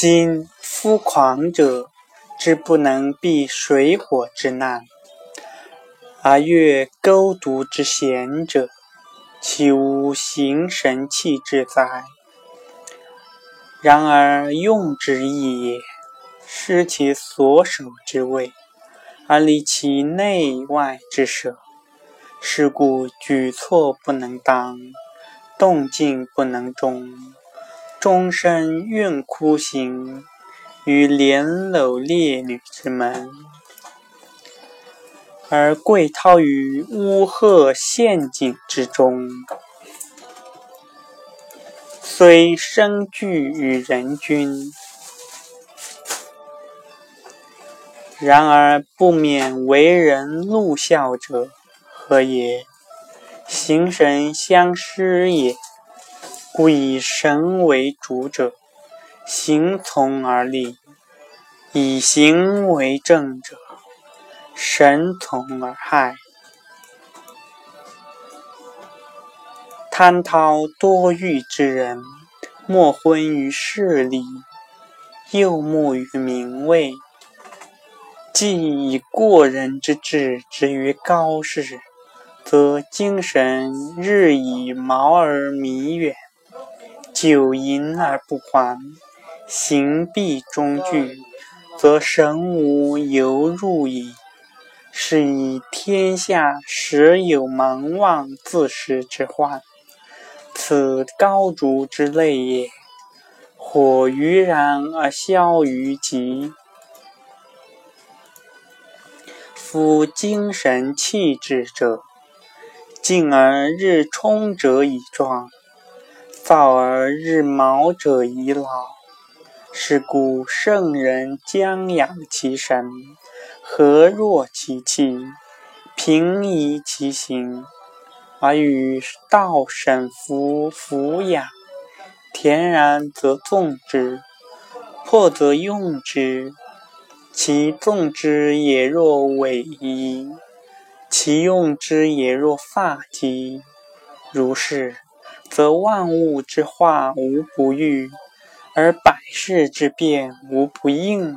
今夫狂者，之不能避水火之难，而越钩毒之险者，岂无形神气之哉？然而用之易也，失其所守之位，而离其内外之舍。是故举措不能当，动静不能中，终身怨哭行，于连楼烈女之门，而贵涛于乌鹤陷阱之中。虽生惧于人君，然而不免为人怒笑者，何也？形神相失也。故以神为主者，行从而立；以形为正者，神从而害。贪滔多欲之人，莫昏于势力，又慕于名位。既以过人之志执于高士，则精神日以毛而弥远，久淫而不还，行必终惧，则神无由入矣。是以天下时有盲妄自失之患。此高烛之类也，火于然而消于极。夫精神气质者，静而日冲者以壮，躁而日毛者以老。是故圣人将养其神，和弱其气，平移其形。而与道神符抚养，恬然则纵之，破则用之。其纵之也若尾夷，其用之也若发髻。如是，则万物之化无不遇，而百世之变无不应。